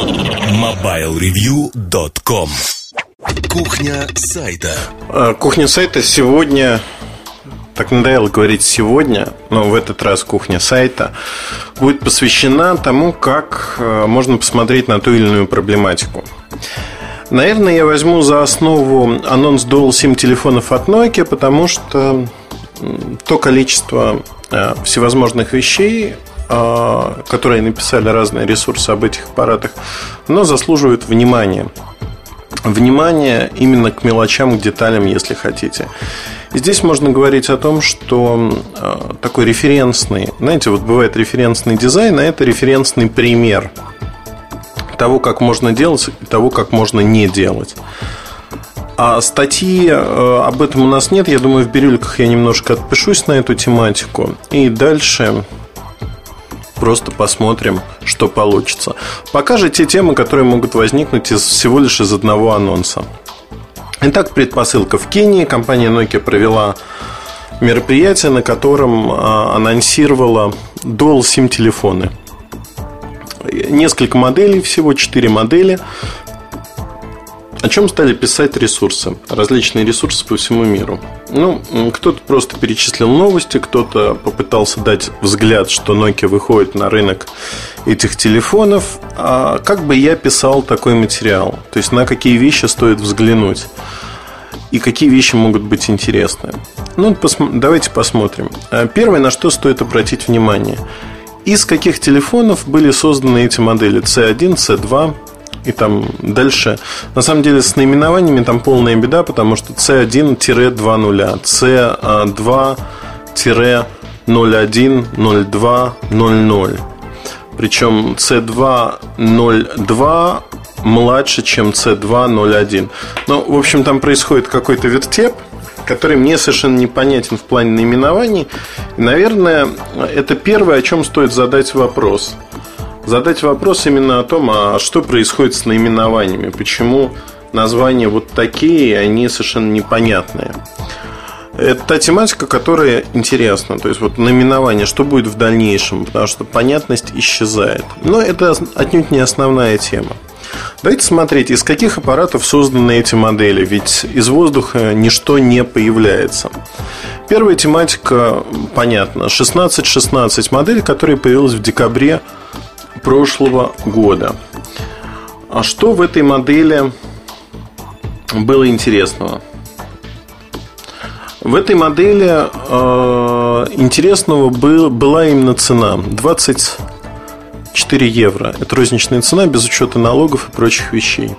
MobileReview.com Кухня сайта А, Кухня сайта сегодня так надоело говорить сегодня, но в этот раз кухня сайта будет посвящена тому, как э, можно посмотреть на ту или иную проблематику. Наверное, я возьму за основу анонс Dual SIM телефонов от Nokia, потому что то количество э, всевозможных вещей, э, которые написали разные ресурсы об этих аппаратах, оно заслуживает внимания. Внимание именно к мелочам, к деталям, если хотите. Здесь можно говорить о том, что э, такой референсный, знаете, вот бывает референсный дизайн, а это референсный пример того, как можно делать, и того, как можно не делать. А статьи э, об этом у нас нет. Я думаю, в бирюльках я немножко отпишусь на эту тематику. И дальше просто посмотрим, что получится. Пока же те темы, которые могут возникнуть из, всего лишь из одного анонса. Итак, предпосылка. В Кении компания Nokia провела мероприятие, на котором а, анонсировала Dual SIM телефоны. Несколько моделей, всего 4 модели. О чем стали писать ресурсы? Различные ресурсы по всему миру. Ну, кто-то просто перечислил новости, кто-то попытался дать взгляд, что Nokia выходит на рынок этих телефонов. А как бы я писал такой материал? То есть на какие вещи стоит взглянуть? И какие вещи могут быть интересны? Ну, давайте посмотрим. А первое, на что стоит обратить внимание. Из каких телефонов были созданы эти модели C1, C2, и там дальше. На самом деле с наименованиями там полная беда, потому что C1-20, C2-01-02-00. Причем C2-02 младше, чем C2-01. Ну, в общем, там происходит какой-то вертеп, который мне совершенно непонятен в плане наименований. Наверное, это первое, о чем стоит задать вопрос – задать вопрос именно о том, а что происходит с наименованиями, почему названия вот такие, они совершенно непонятные. Это та тематика, которая интересна. То есть вот наименование, что будет в дальнейшем, потому что понятность исчезает. Но это отнюдь не основная тема. Давайте смотреть, из каких аппаратов созданы эти модели, ведь из воздуха ничто не появляется. Первая тематика понятна. 1616 модель, которая появилась в декабре прошлого года. А что в этой модели было интересного? В этой модели э, интересного был, была именно цена 24 евро. Это розничная цена без учета налогов и прочих вещей.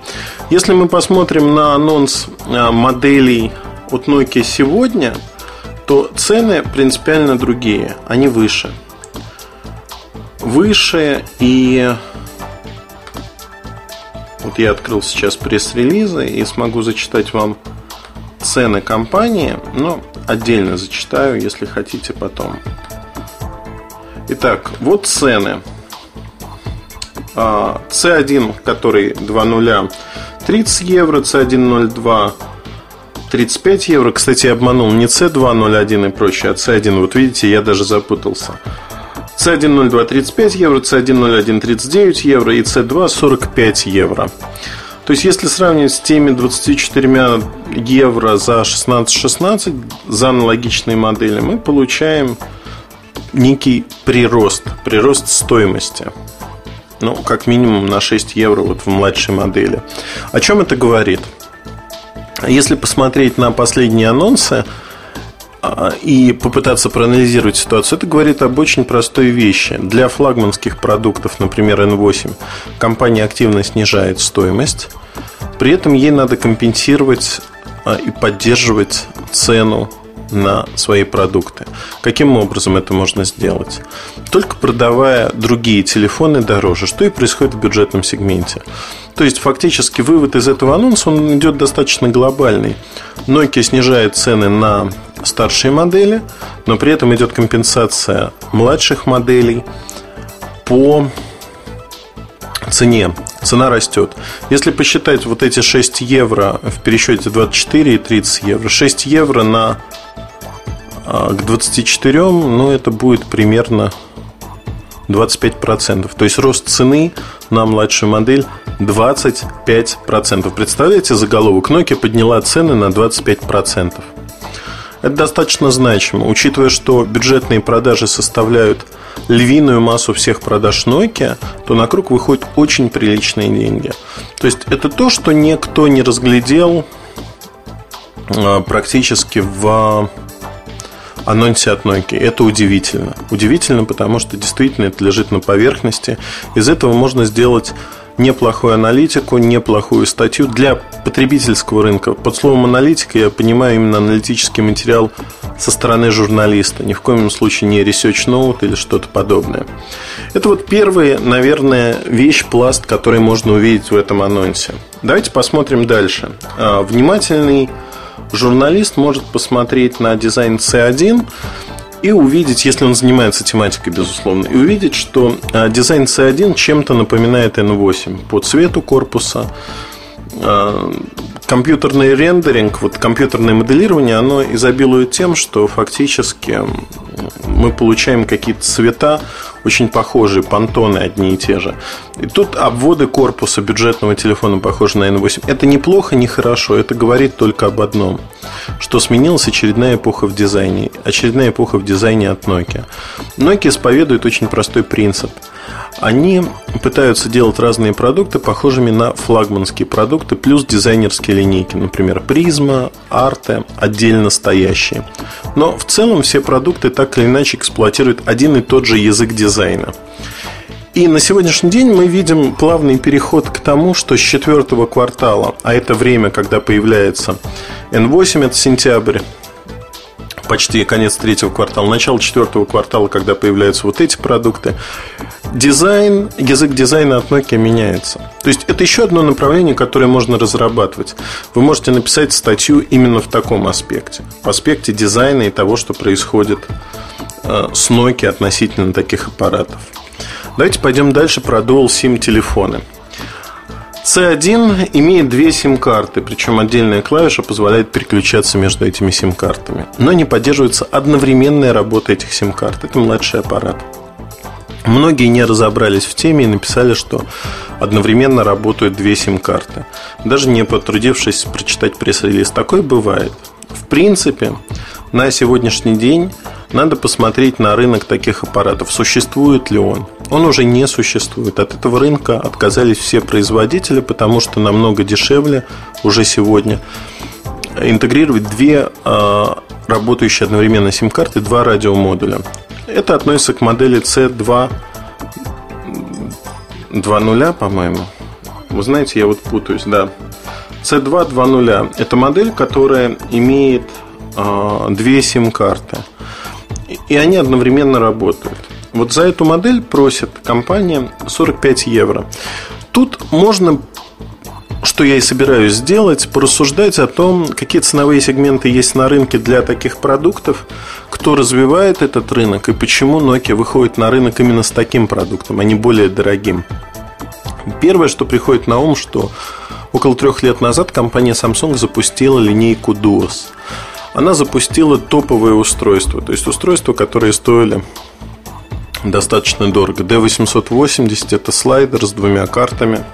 Если мы посмотрим на анонс э, моделей от Nokia сегодня, то цены принципиально другие, они выше выше и вот я открыл сейчас пресс-релизы и смогу зачитать вам цены компании, но отдельно зачитаю, если хотите потом. Итак, вот цены. C1, а, который 2.0, 30 евро, C1.02 35 евро. Кстати, я обманул не C2.01 и прочее, а C1. Вот видите, я даже запутался. C102 35 евро, C101 39 евро и C2 45 евро. То есть, если сравнивать с теми 24 евро за 16-16 за аналогичные модели, мы получаем некий прирост, прирост стоимости. Ну, как минимум на 6 евро вот в младшей модели. О чем это говорит? Если посмотреть на последние анонсы, и попытаться проанализировать ситуацию, это говорит об очень простой вещи. Для флагманских продуктов, например, N8, компания активно снижает стоимость. При этом ей надо компенсировать а, и поддерживать цену на свои продукты. Каким образом это можно сделать? Только продавая другие телефоны дороже, что и происходит в бюджетном сегменте. То есть, фактически, вывод из этого анонса, он идет достаточно глобальный. Nokia снижает цены на старшие модели, но при этом идет компенсация младших моделей по цене. Цена растет. Если посчитать вот эти 6 евро в пересчете 24 и 30 евро, 6 евро на а, к 24, ну это будет примерно 25%. То есть рост цены на младшую модель 25%. Представляете, заголовок Nokia подняла цены на 25%. Это достаточно значимо, учитывая, что бюджетные продажи составляют львиную массу всех продаж Nokia, то на круг выходят очень приличные деньги. То есть это то, что никто не разглядел а, практически в анонсе от Nokia. Это удивительно. Удивительно, потому что действительно это лежит на поверхности. Из этого можно сделать неплохую аналитику, неплохую статью для потребительского рынка. Под словом аналитика я понимаю именно аналитический материал со стороны журналиста. Ни в коем случае не research note или что-то подобное. Это вот первая, наверное, вещь, пласт, который можно увидеть в этом анонсе. Давайте посмотрим дальше. А, внимательный журналист может посмотреть на дизайн C1 и увидеть, если он занимается тематикой, безусловно, и увидеть, что а, дизайн C1 чем-то напоминает N8 по цвету корпуса, компьютерный рендеринг, вот компьютерное моделирование, оно изобилует тем, что фактически мы получаем какие-то цвета очень похожие, понтоны одни и те же. И тут обводы корпуса бюджетного телефона похожи на N8. Это неплохо, не хорошо, это говорит только об одном, что сменилась очередная эпоха в дизайне, очередная эпоха в дизайне от Nokia. Nokia исповедует очень простой принцип – они пытаются делать разные продукты похожими на флагманские продукты, плюс дизайнерские линейки, например, призма, Arte, отдельно стоящие. Но в целом все продукты так или иначе эксплуатируют один и тот же язык дизайна. И на сегодняшний день мы видим плавный переход к тому, что с четвертого квартала, а это время, когда появляется N8, это сентябрь, почти конец третьего квартала, начало четвертого квартала, когда появляются вот эти продукты, дизайн, язык дизайна от Nokia меняется. То есть это еще одно направление, которое можно разрабатывать. Вы можете написать статью именно в таком аспекте. В аспекте дизайна и того, что происходит э, с Nokia относительно таких аппаратов. Давайте пойдем дальше про Dual SIM телефоны. C1 имеет две сим-карты, причем отдельная клавиша позволяет переключаться между этими сим-картами. Но не поддерживается одновременная работа этих сим-карт. Это младший аппарат. Многие не разобрались в теме и написали, что одновременно работают две сим-карты. Даже не потрудившись прочитать пресс-релиз. Такое бывает. В принципе, на сегодняшний день надо посмотреть на рынок таких аппаратов. Существует ли он? Он уже не существует. От этого рынка отказались все производители, потому что намного дешевле уже сегодня интегрировать две а, работающие одновременно сим-карты, два радиомодуля. Это относится к модели C2 2.0, по-моему. Вы знаете, я вот путаюсь, да. C2 2.0 – это модель, которая имеет э, две сим-карты. И они одновременно работают. Вот за эту модель просит компания 45 евро. Тут можно что я и собираюсь сделать, порассуждать о том, какие ценовые сегменты есть на рынке для таких продуктов, кто развивает этот рынок и почему Nokia выходит на рынок именно с таким продуктом, а не более дорогим. Первое, что приходит на ум, что около трех лет назад компания Samsung запустила линейку Duos. Она запустила топовые устройства, то есть устройства, которые стоили достаточно дорого. D880 это слайдер с двумя картами.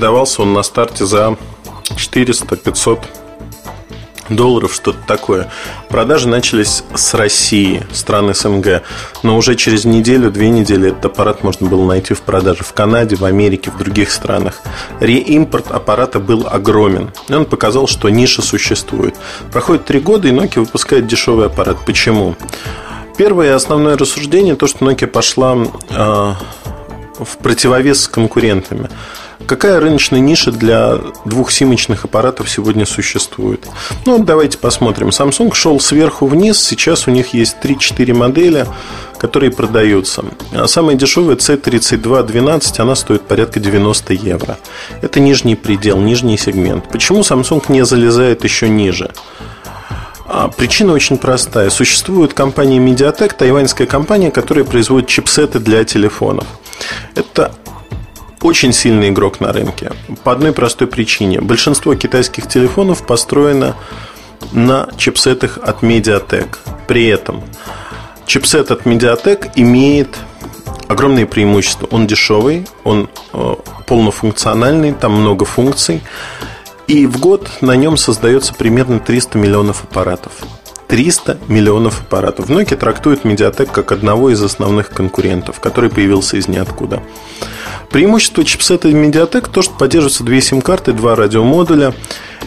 Продавался он на старте за 400-500 долларов, что-то такое. Продажи начались с России, стран СНГ. Но уже через неделю, две недели этот аппарат можно было найти в продаже в Канаде, в Америке, в других странах. Реимпорт аппарата был огромен. И он показал, что ниша существует. Проходит три года, и Nokia выпускает дешевый аппарат. Почему? Первое и основное рассуждение то, что Nokia пошла э, в противовес с конкурентами. Какая рыночная ниша для двухсимочных аппаратов сегодня существует? Ну, давайте посмотрим. Samsung шел сверху вниз. Сейчас у них есть 3-4 модели, которые продаются. А самая дешевая C3212, она стоит порядка 90 евро. Это нижний предел, нижний сегмент. Почему Samsung не залезает еще ниже? А причина очень простая. Существует компания Mediatek, тайваньская компания, которая производит чипсеты для телефонов. Это очень сильный игрок на рынке. По одной простой причине. Большинство китайских телефонов построено на чипсетах от Mediatek. При этом Чипсет от Mediatek имеет огромные преимущества. Он дешевый, он э, полнофункциональный, там много функций. И в год на нем создается примерно 300 миллионов аппаратов. 300 миллионов аппаратов. Nokia трактует Mediatek как одного из основных конкурентов, который появился из ниоткуда. Преимущество чипсета Mediatek то, что поддерживаются две сим-карты, два радиомодуля.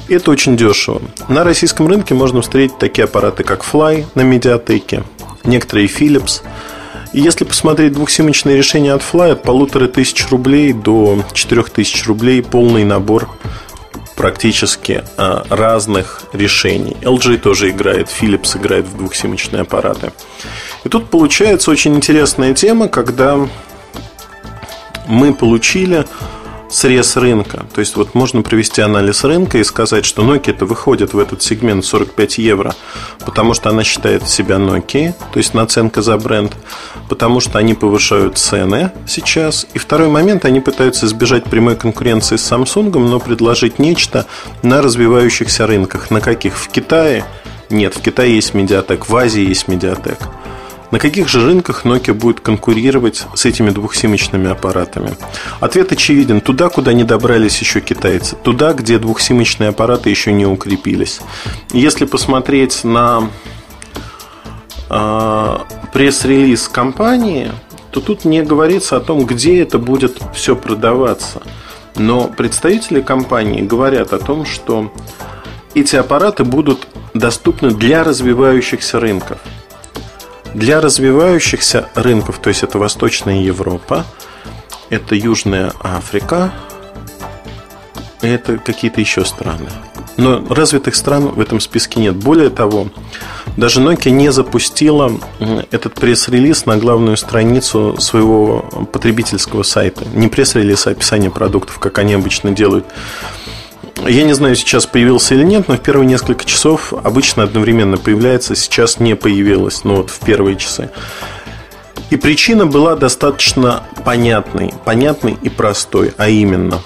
Это очень дешево. На российском рынке можно встретить такие аппараты, как Fly на Mediatek, некоторые Philips. И если посмотреть двухсимочные решения от Fly от полутора тысяч рублей до четырех тысяч рублей полный набор практически а, разных решений. LG тоже играет, Philips играет в двухсимочные аппараты. И тут получается очень интересная тема, когда мы получили срез рынка. То есть вот можно провести анализ рынка и сказать, что Nokia это выходит в этот сегмент 45 евро, потому что она считает себя Nokia, то есть наценка за бренд, потому что они повышают цены сейчас. И второй момент, они пытаются избежать прямой конкуренции с Samsung, но предложить нечто на развивающихся рынках. На каких? В Китае? Нет, в Китае есть Mediatek, в Азии есть Mediatek. На каких же рынках Nokia будет конкурировать с этими двухсимочными аппаратами? Ответ очевиден. Туда, куда не добрались еще китайцы. Туда, где двухсимочные аппараты еще не укрепились. Если посмотреть на э, пресс-релиз компании, то тут не говорится о том, где это будет все продаваться. Но представители компании говорят о том, что эти аппараты будут доступны для развивающихся рынков. Для развивающихся рынков, то есть это Восточная Европа, это Южная Африка, это какие-то еще страны. Но развитых стран в этом списке нет. Более того, даже Nokia не запустила этот пресс-релиз на главную страницу своего потребительского сайта. Не пресс-релиз, а описание продуктов, как они обычно делают. Я не знаю, сейчас появился или нет, но в первые несколько часов обычно одновременно появляется, сейчас не появилось, ну вот в первые часы. И причина была достаточно понятной, понятной и простой, а именно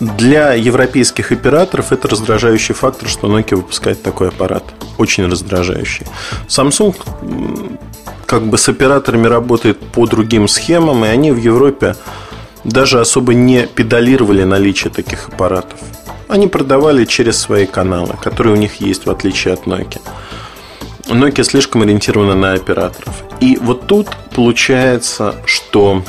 для европейских операторов это раздражающий фактор, что Nokia выпускает такой аппарат. Очень раздражающий. Samsung как бы с операторами работает по другим схемам, и они в Европе даже особо не педалировали наличие таких аппаратов. Они продавали через свои каналы, которые у них есть, в отличие от Nokia. Nokia слишком ориентирована на операторов. И вот тут получается, что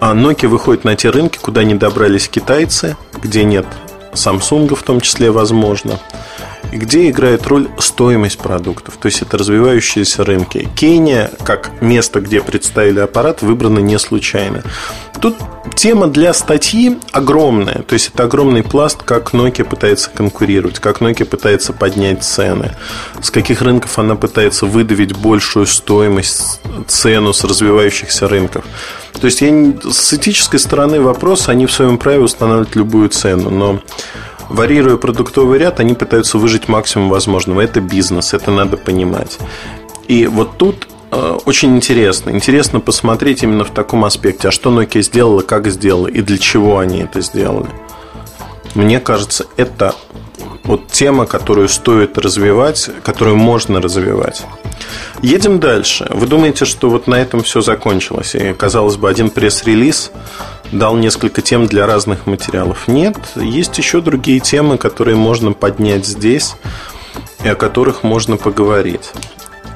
а, Nokia выходит на те рынки, куда не добрались китайцы, где нет Samsung в том числе возможно где играет роль стоимость продуктов. То есть это развивающиеся рынки. Кения, как место, где представили аппарат, выбрано не случайно. Тут тема для статьи огромная. То есть это огромный пласт, как Nokia пытается конкурировать, как Nokia пытается поднять цены, с каких рынков она пытается выдавить большую стоимость, цену с развивающихся рынков. То есть я, с этической стороны вопроса они в своем праве устанавливают любую цену, но варьируя продуктовый ряд, они пытаются выжить максимум возможного. Это бизнес, это надо понимать. И вот тут э, очень интересно. Интересно посмотреть именно в таком аспекте, а что Nokia сделала, как сделала и для чего они это сделали. Мне кажется, это вот тема, которую стоит развивать, которую можно развивать. Едем дальше. Вы думаете, что вот на этом все закончилось? И, казалось бы, один пресс-релиз дал несколько тем для разных материалов. Нет, есть еще другие темы, которые можно поднять здесь и о которых можно поговорить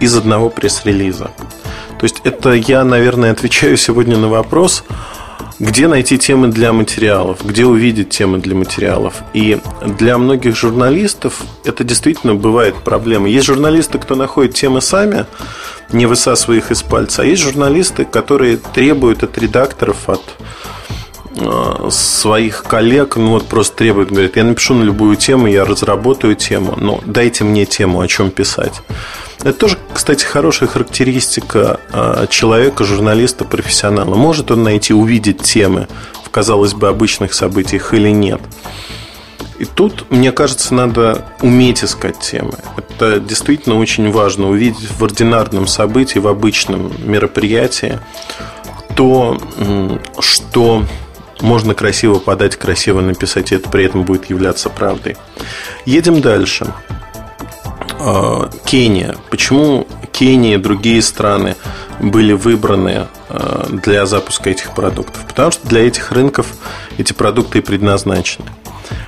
из одного пресс-релиза. То есть это я, наверное, отвечаю сегодня на вопрос, где найти темы для материалов, где увидеть темы для материалов. И для многих журналистов это действительно бывает проблема. Есть журналисты, кто находит темы сами, не высасывая их из пальца, а есть журналисты, которые требуют от редакторов, от своих коллег, ну вот просто требует, говорит, я напишу на любую тему, я разработаю тему, но дайте мне тему, о чем писать. Это тоже, кстати, хорошая характеристика э, человека, журналиста, профессионала. Может он найти, увидеть темы в, казалось бы, обычных событиях или нет. И тут, мне кажется, надо уметь искать темы. Это действительно очень важно. Увидеть в ординарном событии, в обычном мероприятии то, что можно красиво подать, красиво написать, и это при этом будет являться правдой. Едем дальше. э, Кения. Почему Кения и другие страны были выбраны э, для запуска этих продуктов? Потому что для этих рынков эти продукты и предназначены.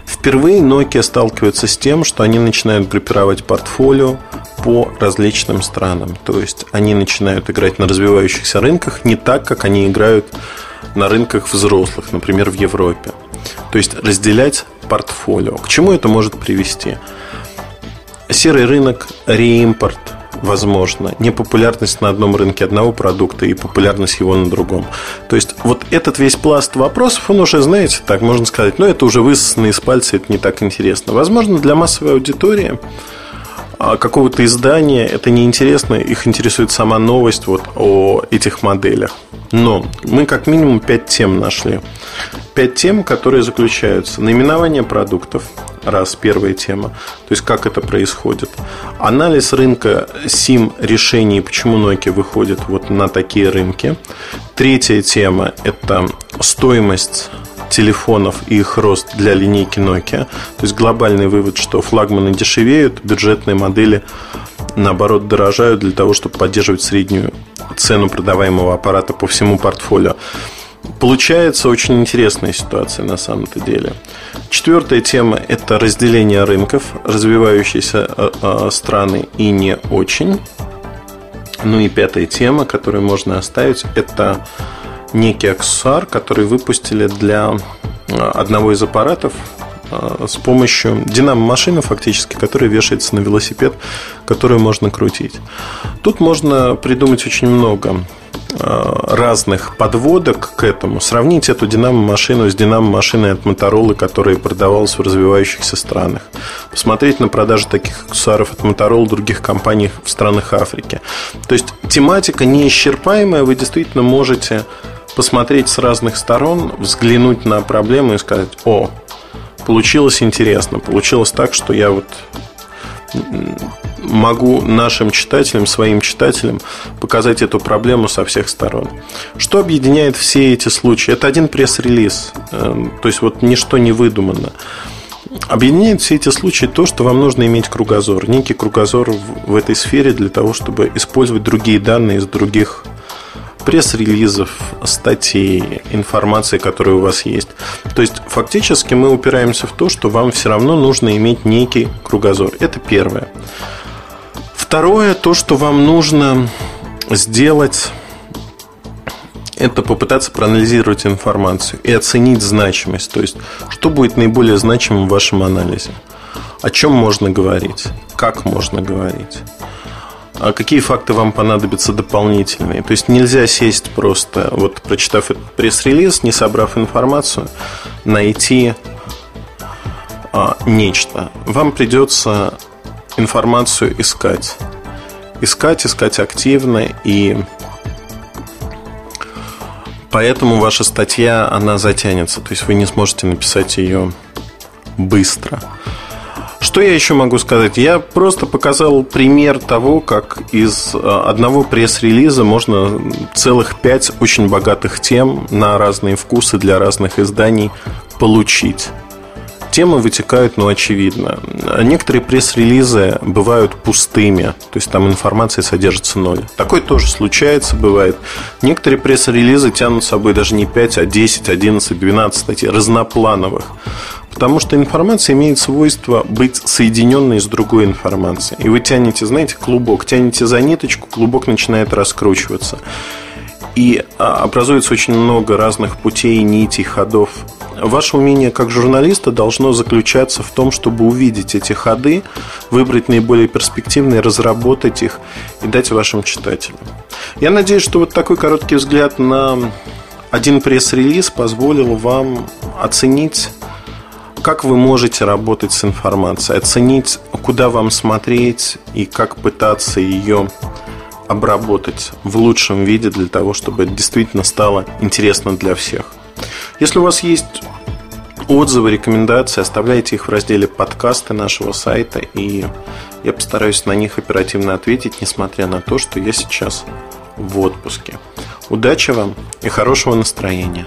Впервые Nokia сталкивается с тем, что они начинают группировать портфолио по различным странам. То есть они начинают играть на развивающихся рынках не так, как они играют на рынках взрослых, например, в Европе. То есть разделять портфолио. К чему это может привести? Серый рынок, реимпорт, возможно, непопулярность на одном рынке одного продукта и популярность его на другом. То есть вот этот весь пласт вопросов, он уже, знаете, так можно сказать, но это уже высосано из пальца, это не так интересно. Возможно, для массовой аудитории какого-то издания это неинтересно, их интересует сама новость вот о этих моделях. Но мы как минимум 5 тем нашли. 5 тем, которые заключаются наименование продуктов, раз первая тема, то есть как это происходит. Анализ рынка SIM решений, почему Nokia выходит вот на такие рынки. Третья тема – это стоимость телефонов и их рост для линейки Nokia. То есть глобальный вывод, что флагманы дешевеют, бюджетные модели наоборот дорожают для того, чтобы поддерживать среднюю цену продаваемого аппарата по всему портфолио. Получается очень интересная ситуация на самом-то деле. Четвертая тема – это разделение рынков, развивающиеся э, э, страны и не очень. Ну и пятая тема, которую можно оставить, это некий аксессуар, который выпустили для э, одного из аппаратов э, с помощью динамо-машины фактически, которая вешается на велосипед, которую можно крутить. Тут можно придумать очень много э, разных подводок к этому. Сравнить эту динамо-машину с динамо-машиной от Motorola, которая продавалась в развивающихся странах. Посмотреть на продажи таких аксессуаров от в других компаний в странах Африки. То есть тематика неисчерпаемая, вы действительно можете посмотреть с разных сторон, взглянуть на проблему и сказать, о, получилось интересно, получилось так, что я вот могу нашим читателям, своим читателям показать эту проблему со всех сторон. Что объединяет все эти случаи? Это один пресс-релиз, эм, то есть вот ничто не выдумано. Объединяет все эти случаи то, что вам нужно иметь кругозор, некий кругозор в этой сфере для того, чтобы использовать другие данные из других пресс-релизов, статей, информации, которая у вас есть. То есть, фактически мы упираемся в то, что вам все равно нужно иметь некий кругозор. Это первое. Второе, то, что вам нужно сделать это попытаться проанализировать информацию и оценить значимость. То есть, что будет наиболее значимым в вашем анализе. О чем можно говорить, как можно говорить а какие факты вам понадобятся дополнительные. То есть нельзя сесть просто, вот прочитав этот пресс-релиз, не собрав информацию, найти а, нечто. Вам придется информацию искать. Искать, искать активно и поэтому ваша статья, она затянется. То есть вы не сможете написать ее быстро. Что я еще могу сказать? Я просто показал пример того, как из э, одного пресс-релиза можно целых пять очень богатых тем на разные вкусы для разных изданий получить. Темы вытекают, ну, очевидно. Некоторые пресс-релизы бывают пустыми, то есть там информации содержится ноль. Такое тоже случается, бывает. Некоторые пресс-релизы тянут с собой даже не 5, а 10, 11, 12 статей разноплановых. Потому что информация имеет свойство быть соединенной с другой информацией. И вы тянете, знаете, клубок, тянете за ниточку, клубок начинает раскручиваться. И а, образуется очень много разных путей, нитей, ходов. Ваше умение как журналиста должно заключаться в том, чтобы увидеть эти ходы, выбрать наиболее перспективные, разработать их и дать вашим читателям. Я надеюсь, что вот такой короткий взгляд на один пресс-релиз позволил вам оценить как вы можете работать с информацией, оценить, куда вам смотреть и как пытаться ее обработать в лучшем виде для того, чтобы это действительно стало интересно для всех. Если у вас есть отзывы, рекомендации, оставляйте их в разделе подкасты нашего сайта, и я постараюсь на них оперативно ответить, несмотря на то, что я сейчас в отпуске. Удачи вам и хорошего настроения!